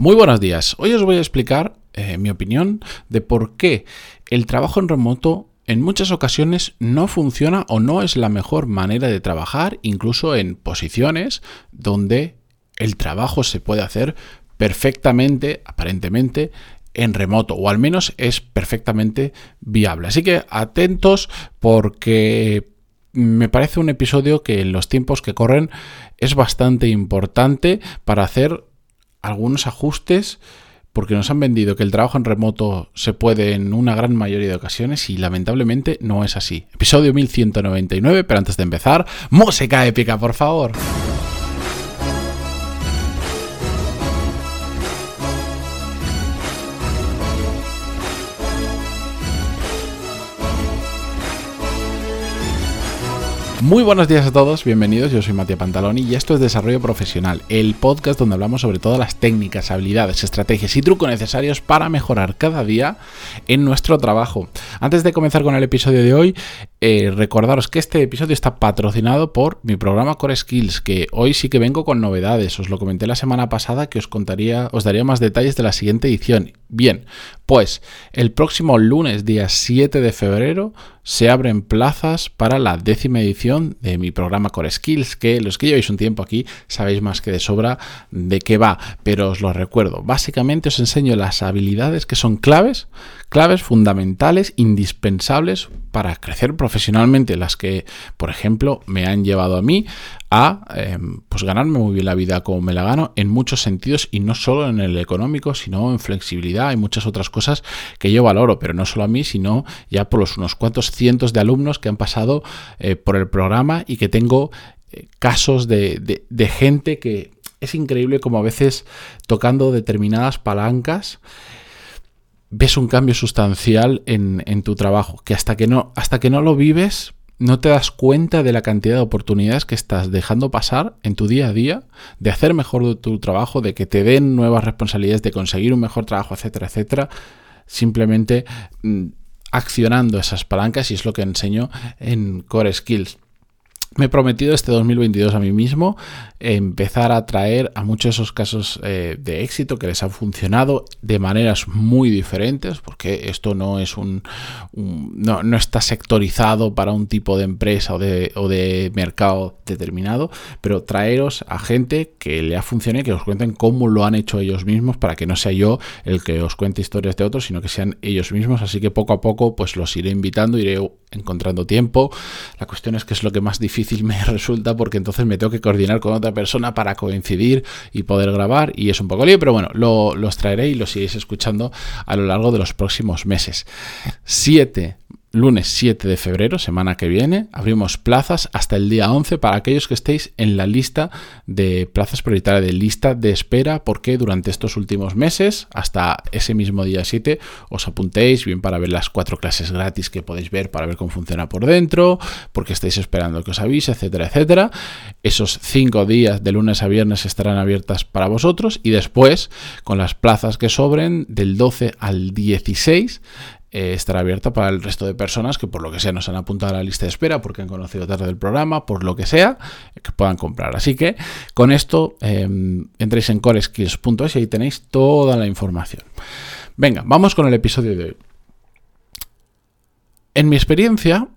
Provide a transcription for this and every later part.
Muy buenos días. Hoy os voy a explicar eh, mi opinión de por qué el trabajo en remoto en muchas ocasiones no funciona o no es la mejor manera de trabajar, incluso en posiciones donde el trabajo se puede hacer perfectamente, aparentemente, en remoto, o al menos es perfectamente viable. Así que atentos porque me parece un episodio que en los tiempos que corren es bastante importante para hacer algunos ajustes porque nos han vendido que el trabajo en remoto se puede en una gran mayoría de ocasiones y lamentablemente no es así. Episodio 1199, pero antes de empezar, música épica, por favor. Muy buenos días a todos, bienvenidos, yo soy Matías Pantaloni y esto es Desarrollo Profesional, el podcast donde hablamos sobre todas las técnicas, habilidades, estrategias y trucos necesarios para mejorar cada día en nuestro trabajo. Antes de comenzar con el episodio de hoy, eh, recordaros que este episodio está patrocinado por mi programa Core Skills, que hoy sí que vengo con novedades, os lo comenté la semana pasada que os contaría, os daría más detalles de la siguiente edición. Bien, pues el próximo lunes, día 7 de febrero, se abren plazas para la décima edición de mi programa Core Skills, que los que lleváis un tiempo aquí sabéis más que de sobra de qué va, pero os lo recuerdo. Básicamente os enseño las habilidades que son claves, claves fundamentales, indispensables para crecer profesionalmente, las que, por ejemplo, me han llevado a mí a em, pues ganarme muy bien la vida como me la gano en muchos sentidos y no solo en el económico, sino en flexibilidad y muchas otras cosas que yo valoro, pero no solo a mí, sino ya por los unos cuantos cientos de alumnos que han pasado eh, por el programa y que tengo eh, casos de, de gente que es increíble como a veces tocando determinadas palancas ves un cambio sustancial en, en, tu trabajo, que hasta que no, hasta que no lo vives, no te das cuenta de la cantidad de oportunidades que estás dejando pasar en tu día a día, de hacer mejor tu trabajo, de que te den nuevas responsabilidades, de conseguir un mejor trabajo, etcétera, etcétera, simplemente mm, accionando esas palancas y es lo que enseño en Core Skills. Me he prometido este 2022 a mí mismo empezar a traer a muchos de esos casos eh, de éxito que les han funcionado de maneras muy diferentes, porque esto no es un, no, no, está sectorizado para un tipo de empresa o de, o de, mercado determinado, pero traeros a gente que le ha funcionado y que os cuenten cómo lo han hecho ellos mismos para que no sea yo el que os cuente historias de otros, sino que sean ellos mismos. Así que poco a poco pues los iré invitando, iré encontrando tiempo. La cuestión es que es lo que más difícil me resulta porque entonces me tengo que coordinar con otra persona para coincidir y poder grabar y es un poco lío, pero bueno, lo, los traeré y los iréis escuchando a lo largo de los próximos meses. Siete lunes 7 de febrero, semana que viene, abrimos plazas hasta el día 11 para aquellos que estéis en la lista de plazas prioritarias, de lista de espera, porque durante estos últimos meses, hasta ese mismo día 7, os apuntéis bien para ver las cuatro clases gratis que podéis ver para ver cómo funciona por dentro, porque estáis esperando que os avise, etcétera, etcétera. Esos cinco días de lunes a viernes estarán abiertas para vosotros y después, con las plazas que sobren, del 12 al 16, eh, estará abierta para el resto de personas que por lo que sea nos han apuntado a la lista de espera porque han conocido tarde el programa, por lo que sea, que puedan comprar. Así que con esto em, entréis en coreskills.es y ahí tenéis toda la información. Venga, vamos con el episodio de hoy. En mi experiencia,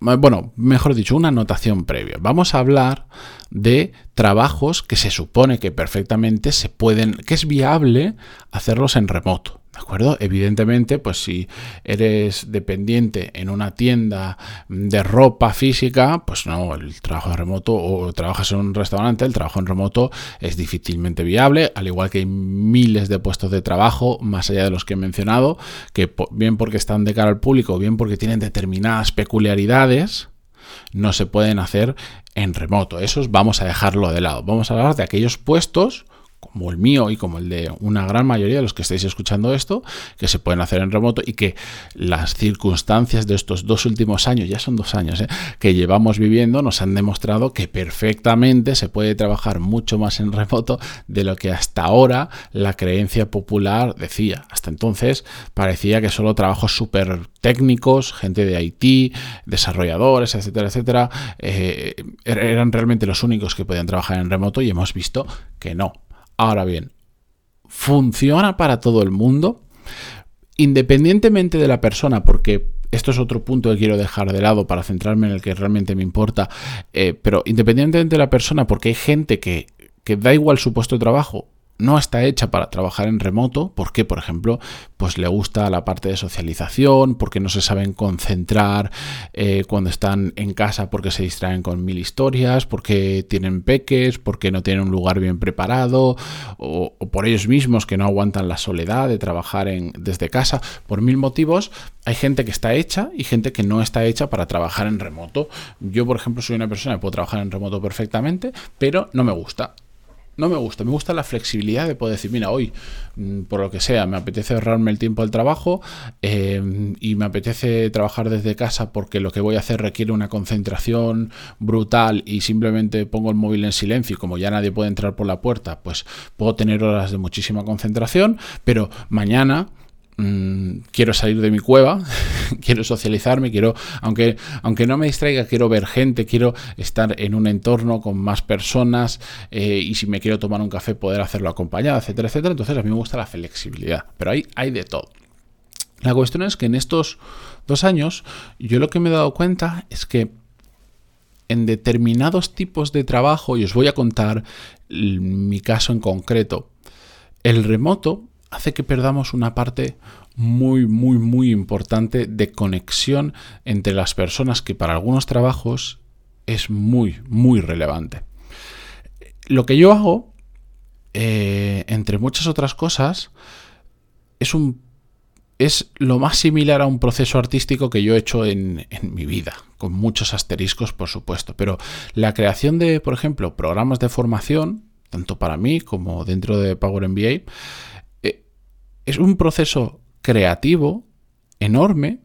eh, bueno, mejor dicho, una anotación previa. Vamos a hablar de trabajos que se supone que perfectamente se pueden, que es viable hacerlos en remoto. ¿De acuerdo? Evidentemente, pues si eres dependiente en una tienda de ropa física, pues no, el trabajo remoto o trabajas en un restaurante, el trabajo en remoto es difícilmente viable, al igual que hay miles de puestos de trabajo, más allá de los que he mencionado, que bien porque están de cara al público, bien porque tienen determinadas peculiaridades, no se pueden hacer en remoto. Esos vamos a dejarlo de lado. Vamos a hablar de aquellos puestos como el mío y como el de una gran mayoría de los que estáis escuchando esto, que se pueden hacer en remoto y que las circunstancias de estos dos últimos años, ya son dos años, ¿eh? que llevamos viviendo, nos han demostrado que perfectamente se puede trabajar mucho más en remoto de lo que hasta ahora la creencia popular decía. Hasta entonces parecía que solo trabajos súper técnicos, gente de IT, desarrolladores, etcétera, etcétera, eh, er-, eran realmente los únicos que podían trabajar en remoto y hemos visto que no Ahora bien, funciona para todo el mundo, independientemente de la persona, porque esto es otro punto que quiero dejar de lado para centrarme en el que realmente me importa, eh, pero independientemente de la persona, porque hay gente que, que da igual su puesto de trabajo no está hecha para trabajar en remoto, porque, por ejemplo, pues le gusta la parte de socialización, porque no se saben concentrar eh, cuando están en casa porque se distraen con mil historias, porque tienen peques, porque no tienen un lugar bien preparado, o, por ellos mismos que no aguantan la soledad de trabajar en, desde casa, por mil motivos, hay gente que está hecha y gente que no está hecha para trabajar en remoto. Yo, por ejemplo, soy una persona que puedo trabajar en remoto perfectamente, pero no me gusta no me gusta. Me gusta la flexibilidad de poder decir, mira, hoy, mm, por lo que sea, me apetece ahorrarme el tiempo del trabajo em, y me apetece trabajar desde casa porque lo que voy a hacer requiere una concentración brutal y simplemente pongo el móvil en silencio y como ya nadie puede entrar por la puerta, pues puedo tener horas de muchísima concentración, pero mañana Mm, quiero salir de mi cueva, quiero socializarme, quiero, aunque, aunque no me distraiga, quiero ver gente, quiero estar en un entorno con más personas eh, y si me quiero tomar un café poder hacerlo acompañado, etcétera, etcétera. Entonces a mí me gusta la flexibilidad, pero ahí hay de todo. La cuestión es que en estos dos años yo lo que me he dado cuenta es que en determinados tipos de trabajo, y os voy a contar mi caso en concreto, el remoto hace que perdamos una parte muy, muy, muy importante de conexión entre las personas que para algunos trabajos es muy, muy relevante. Lo que yo hago, eh, entre muchas otras cosas, es un es lo más similar a un proceso artístico que yo he hecho en, en, mi vida, con muchos asteriscos, por supuesto. Pero la creación de, por ejemplo, programas de formación, tanto para mí como dentro de Power MBA, es un proceso creativo enorme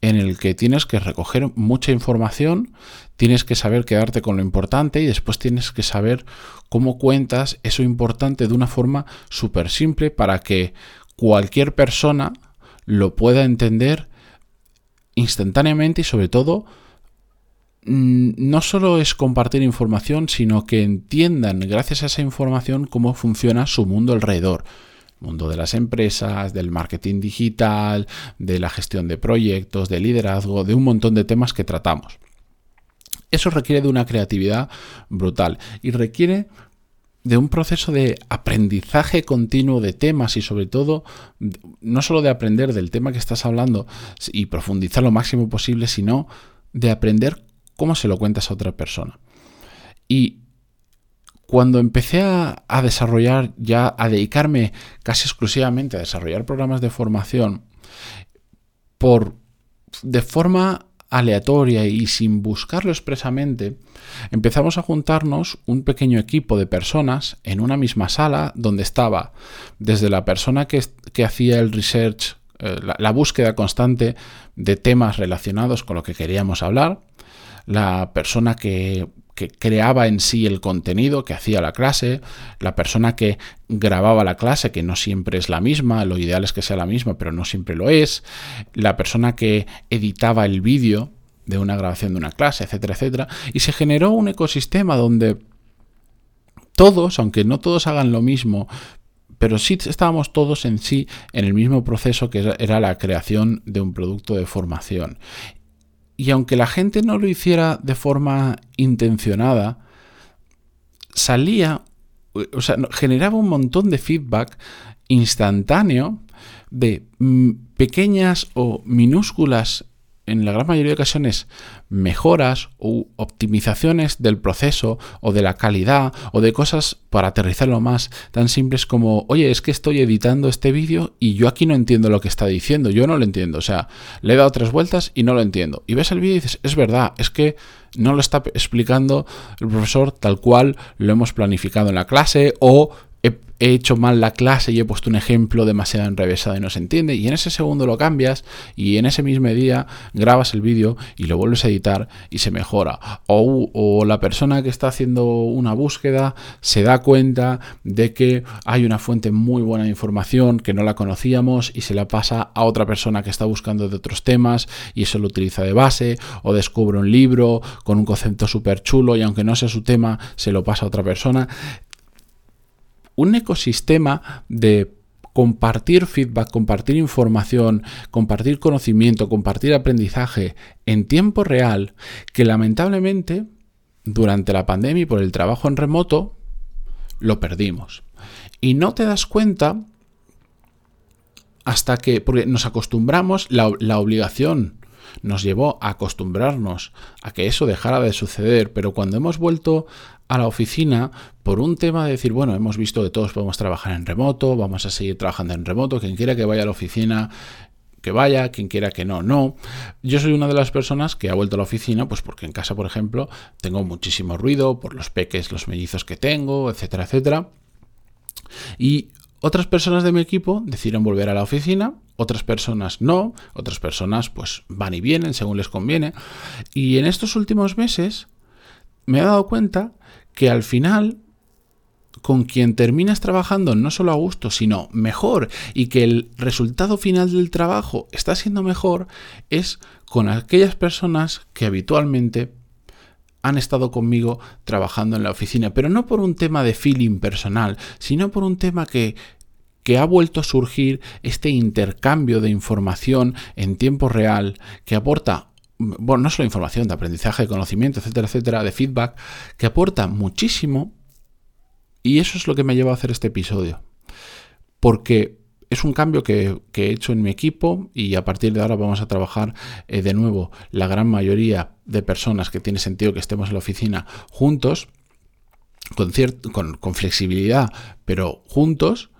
en el que tienes que recoger mucha información, tienes que saber quedarte con lo importante y después tienes que saber cómo cuentas eso importante de una forma súper simple para que cualquier persona lo pueda entender instantáneamente y sobre todo mm, no solo es compartir información, sino que entiendan gracias a esa información cómo funciona su mundo alrededor mundo de las empresas, del marketing digital, de la gestión de proyectos, de liderazgo, de un montón de temas que tratamos. Eso requiere de una creatividad brutal y requiere de un proceso de aprendizaje continuo de temas y sobre todo no solo de aprender del tema que estás hablando y profundizar lo máximo posible, sino de aprender cómo se lo cuentas a otra persona. Y cuando empecé a, desarrollar, ya a dedicarme casi exclusivamente a desarrollar programas de formación, por de forma aleatoria y sin buscarlo expresamente, empezamos a juntarnos un pequeño equipo de personas en una misma sala donde estaba desde la persona que, hacía el research, eh, la búsqueda constante de temas relacionados con lo que queríamos hablar, la persona que que creaba en sí el contenido que hacía la clase, la persona que grababa la clase, que no siempre es la misma, lo ideal es que sea la misma, pero no siempre lo es, la persona que editaba el vídeo de una grabación de una clase, etcétera, etcétera, y se generó un ecosistema donde todos, aunque no todos hagan lo mismo, pero sí estábamos todos en sí en el mismo proceso que era la creación de un producto de formación. Y aunque la gente no lo hiciera de forma intencionada, salía, o sea, generaba un montón de feedback instantáneo de mm, pequeñas o minúsculas en la gran mayoría de ocasiones mejoras u optimizaciones del proceso o de la calidad o de cosas para aterrizarlo más tan simples como, oye, es que estoy editando este vídeo y yo aquí no entiendo lo que está diciendo, yo no lo entiendo, o sea, le he dado tres vueltas y no lo entiendo. Y ves el vídeo y dices, es verdad, es que no lo está explicando el profesor tal cual lo hemos planificado en la clase o he hecho mal la clase y he puesto un ejemplo demasiado enrevesado y no se entiende, y en ese segundo lo cambias y en ese mismo día grabas el vídeo y lo vuelves a editar y se mejora. O, o, la persona que está haciendo una búsqueda se da cuenta de que hay una fuente muy buena de información que no la conocíamos y se la pasa a otra persona que está buscando de otros temas y eso lo utiliza de base, o descubre un libro con un concepto súper chulo y aunque no sea su tema, se lo pasa a otra persona un ecosistema de compartir feedback, compartir información, compartir conocimiento, compartir aprendizaje en tiempo real, que lamentablemente durante la pandemia y por el trabajo en remoto lo perdimos. Y no te das cuenta hasta que, porque nos acostumbramos, la, la obligación nos llevó a acostumbrarnos a que eso dejara de suceder, pero cuando hemos vuelto a la oficina por un tema de decir, bueno, hemos visto que todos podemos trabajar en remoto, vamos a seguir trabajando en remoto, quien quiera que vaya a la oficina, que vaya, quien quiera que no, no. Yo soy una de las personas que ha vuelto a la oficina, pues porque en casa, por ejemplo, tengo muchísimo ruido por los peques, los mellizos que tengo, etcétera, etcétera. Y otras personas de mi equipo decidieron volver a la oficina, otras personas no, otras personas pues van y vienen según les conviene. Y en estos últimos meses me he dado cuenta que al final con quien terminas trabajando no solo a gusto, sino mejor y que el resultado final del trabajo está siendo mejor, es con aquellas personas que habitualmente han estado conmigo trabajando en la oficina, pero no por un tema de feeling personal, sino por un tema que, que ha vuelto a surgir este intercambio de información en tiempo real que aporta bueno, no solo información, de aprendizaje, de conocimiento, etcétera, etcétera, de feedback, que aporta muchísimo. Y eso es lo que me lleva a hacer este episodio. Porque es un cambio que, he hecho en mi equipo y a partir de ahora vamos a trabajar eh, de nuevo la gran mayoría de personas que tiene sentido que estemos en la oficina juntos, con, con, con flexibilidad, pero juntos,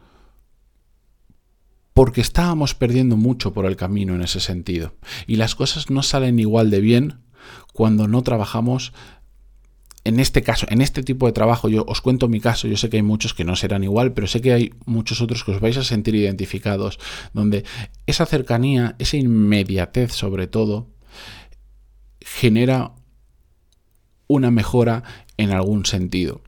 porque estábamos perdiendo mucho por el camino en ese sentido. Y las cosas no salen igual de bien cuando no trabajamos en este caso, en este tipo de trabajo, yo os cuento mi caso, yo sé que hay muchos que no serán igual, pero sé que hay muchos otros que os vais a sentir identificados, donde esa cercanía, esa inmediatez sobre todo, genera una mejora en algún sentido.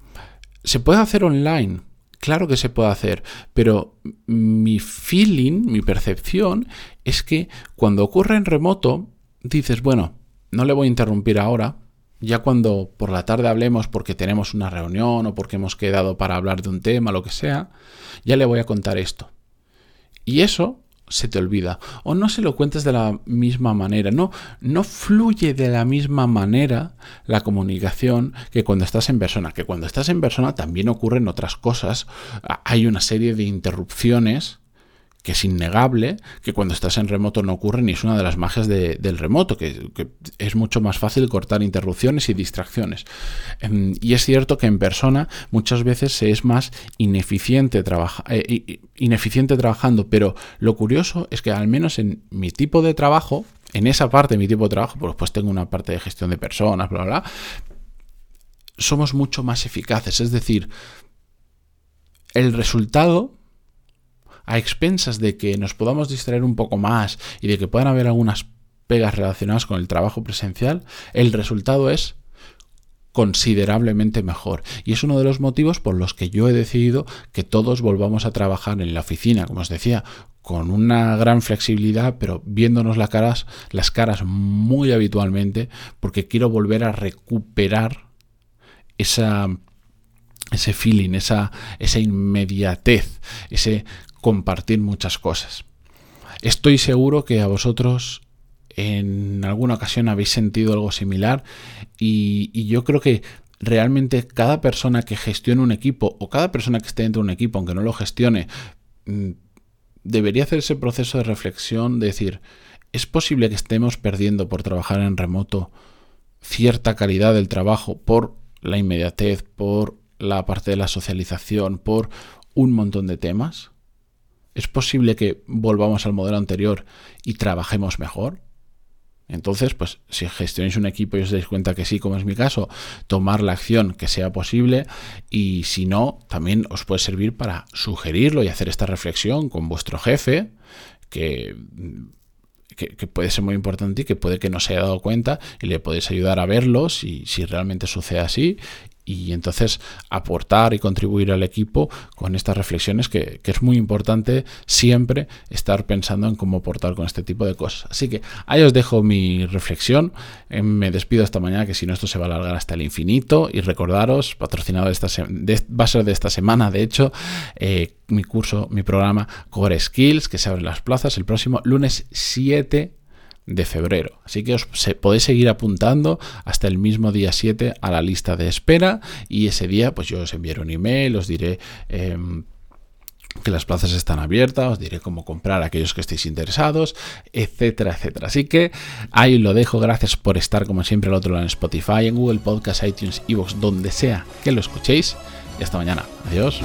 Se puede hacer online, Claro que se puede hacer, pero mi feeling, mi percepción es que cuando ocurre en remoto, dices, bueno, no le voy a interrumpir ahora, ya cuando por la tarde hablemos porque tenemos una reunión o porque hemos quedado para hablar de un tema, lo que sea, ya le voy a contar esto. Y eso se te olvida. O no se lo cuentes de la misma manera, no no fluye de la misma manera la comunicación que cuando estás en persona, que cuando estás en persona también ocurren otras cosas, hay una serie de interrupciones que es innegable que cuando estás en remoto no ocurre ni es una de las magias del remoto, que, es mucho más fácil cortar interrupciones y distracciones. Em, y es cierto que en persona muchas veces se es más ineficiente, eh, ineficiente trabajando, pero lo curioso es que al menos en mi tipo de trabajo, en esa parte de mi tipo de trabajo, pues, pues tengo una parte de gestión de personas, bla, bla, bla, somos mucho más eficaces. Es decir, el resultado a expensas de que nos podamos distraer un poco más y de que puedan haber algunas pegas relacionadas con el trabajo presencial, el resultado es considerablemente mejor. Y es uno de los motivos por los que yo he decidido que todos volvamos a trabajar en la oficina, como os decía, con una gran flexibilidad, pero viéndonos las caras, las caras muy habitualmente, porque quiero volver a recuperar esa ese feeling, esa, esa inmediatez, ese compartir muchas cosas. Estoy seguro que a vosotros en alguna ocasión habéis sentido algo similar y, yo creo que realmente cada persona que gestione un equipo o cada persona que esté dentro de un equipo, aunque no lo gestione, mm, debería hacer ese proceso de reflexión de decir, ¿es posible que estemos perdiendo por trabajar en remoto cierta calidad del trabajo por la inmediatez, por la parte de la socialización, por un montón de temas? ¿Es posible que volvamos al modelo anterior y trabajemos mejor? Entonces, pues si gestionáis un equipo y os dais cuenta que sí, como es mi caso, tomar la acción que sea posible y si no, también os puede servir para sugerirlo y hacer esta reflexión con vuestro jefe, que, que, puede ser muy importante y que puede que no se haya dado cuenta y le podéis ayudar a verlo si, si realmente sucede así y entonces aportar y contribuir al equipo con estas reflexiones que, es muy importante siempre estar pensando en cómo aportar con este tipo de cosas. Así que ahí os dejo mi reflexión. Eh, me despido esta mañana que si no esto se va a alargar hasta el infinito y recordaros, patrocinado de esta va a ser de esta semana, de hecho, eh, mi curso, mi programa Core Skills, que se abre las plazas el próximo lunes 7 de febrero. Así que os podéis seguir apuntando hasta el mismo día 7 a la lista de espera y ese día pues yo os enviaré un email, os diré... Em, que las plazas están abiertas, os diré cómo comprar a aquellos que estéis interesados, etcétera, etcétera. Así que ahí lo dejo. Gracias por estar como siempre al otro lado en Spotify, en Google Podcast, iTunes, Evox, donde sea que lo escuchéis. Y hasta mañana. Adiós.